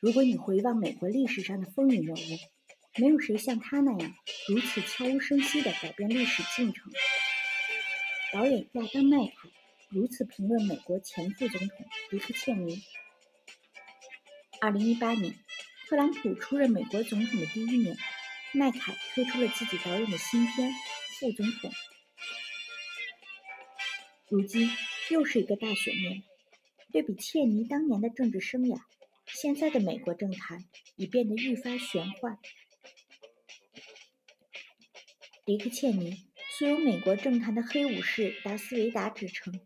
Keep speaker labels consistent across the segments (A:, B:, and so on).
A: 如果你回望美国历史上的风云人物，没有谁像他那样如此悄无声息地改变历史进程。导演亚当·麦凯如此评论美国前副总统迪克·切尼。二零一八年，特朗普出任美国总统的第一年，麦凯推出了自己导演的新片《副总统》。如今又是一个大选年，对比切尼当年的政治生涯，现在的美国政坛已变得愈发玄幻。迪克·切尼。素有“美国政坛的黑武士”达斯维达之称，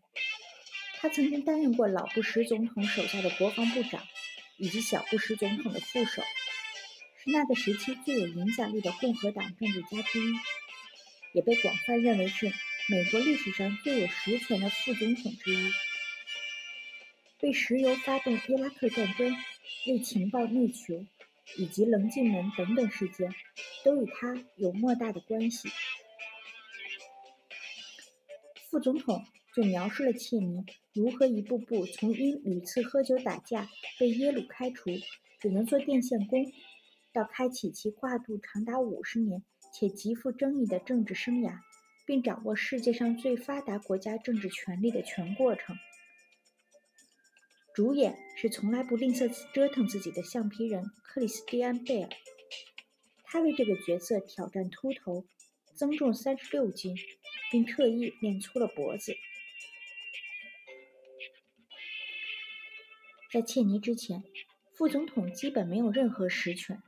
A: 他曾经担任过老布什总统手下的国防部长，以及小布什总统的副手，那个时期最有影响力的共和党政治家之一，也被广泛认为是美国历史上最有实权的副总统之一。为石油发动伊拉克战争、为情报内求以及棱镜门等等事件，都与他有莫大的关系。副总统就描述了切尼如何一步步从因屡次喝酒打架被耶鲁开除，只能做电线工，到开启其跨度长达五十年且极富争议的政治生涯，并掌握世界上最发达国家政治权力的全过程。主演是从来不吝啬折腾自己的橡皮人克里斯蒂安·贝尔，他为这个角色挑战秃头，增重三十六斤。并特意练粗了脖子。在切尼之前，副总统基本没有任何实权。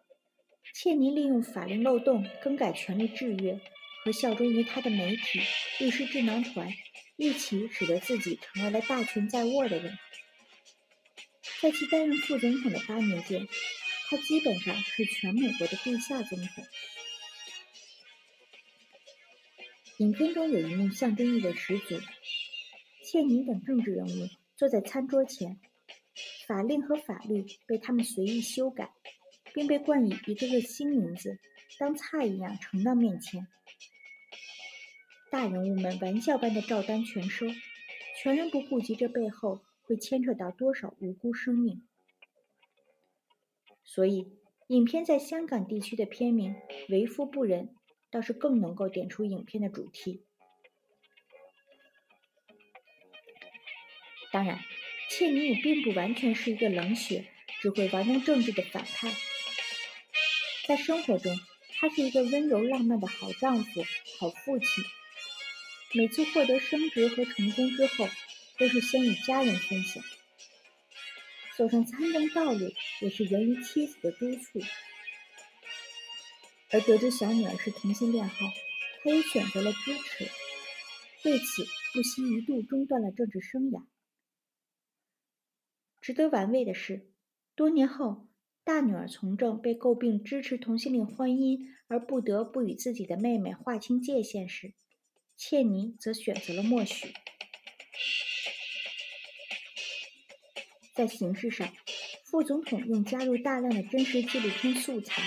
A: 切尼利用法令漏洞更改权力制约，和效忠于他的媒体律师智囊团一起，使得自己成为了大权在握的人。在其担任副总统的八年间，他基本上是全美国的地下总统。影片中有一幕象征意味十足：切尼等政治人物坐在餐桌前，法令和法律被他们随意修改，并被冠以一个个新名字，当菜一样呈到面前。大人物们玩笑般的照单全收，全然不顾及这背后会牵扯到多少无辜生命。所以，影片在香港地区的片名“为富不仁”。倒是更能够点出影片的主题。当然，切尼也并不完全是一个冷血、只会玩弄政治的反派。在生活中，他是一个温柔浪漫的好丈夫、好父亲。每次获得升职和成功之后，都是先与家人分享。走上参政道路，也是源于妻子的督促。而得知小女儿是同性恋后，他也选择了支持，为此不惜一度中断了政治生涯。值得玩味的是，多年后，大女儿从政被诟病支持同性恋婚姻而不得不与自己的妹妹划清界限时，切尼则选择了默许。在形式上，副总统用加入大量的真实纪录片素材。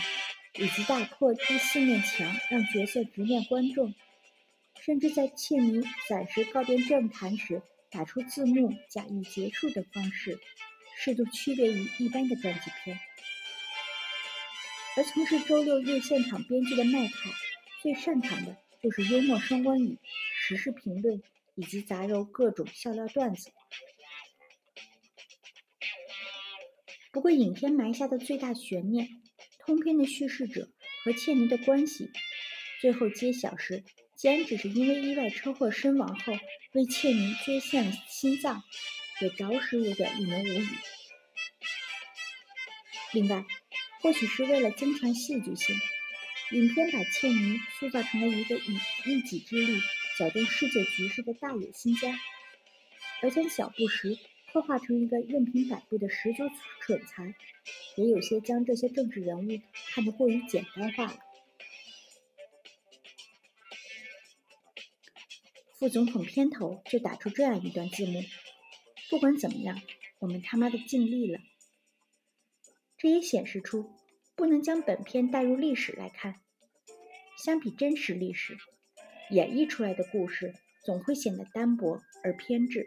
A: 以及打破第四面墙，让角色直面观众，甚至在切尼暂时告别政坛时，打出字幕假意结束的方式，适度区别于一般的传记片。而从事周六夜现场编剧的麦凯，最擅长的就是幽默双关语、时事评论以及杂糅各种笑料段子。不过，影片埋下的最大悬念。通篇的叙事者和切尼的关系，最后揭晓时，竟然只是因为意外车祸身亡后为切尼捐献了心脏，也着实有点令人无语。另外，或许是为了增强戏剧性，影片把切尼塑造成了一个以一己之力搅动世界局势的大野心家，而将小布什。刻画成一个任凭摆布的十足蠢材，也有些将这些政治人物看得过于简单化了。副总统片头就打出这样一段字幕：“不管怎么样，我们他妈的尽力了。”这也显示出不能将本片带入历史来看。相比真实历史，演绎出来的故事总会显得单薄而偏执。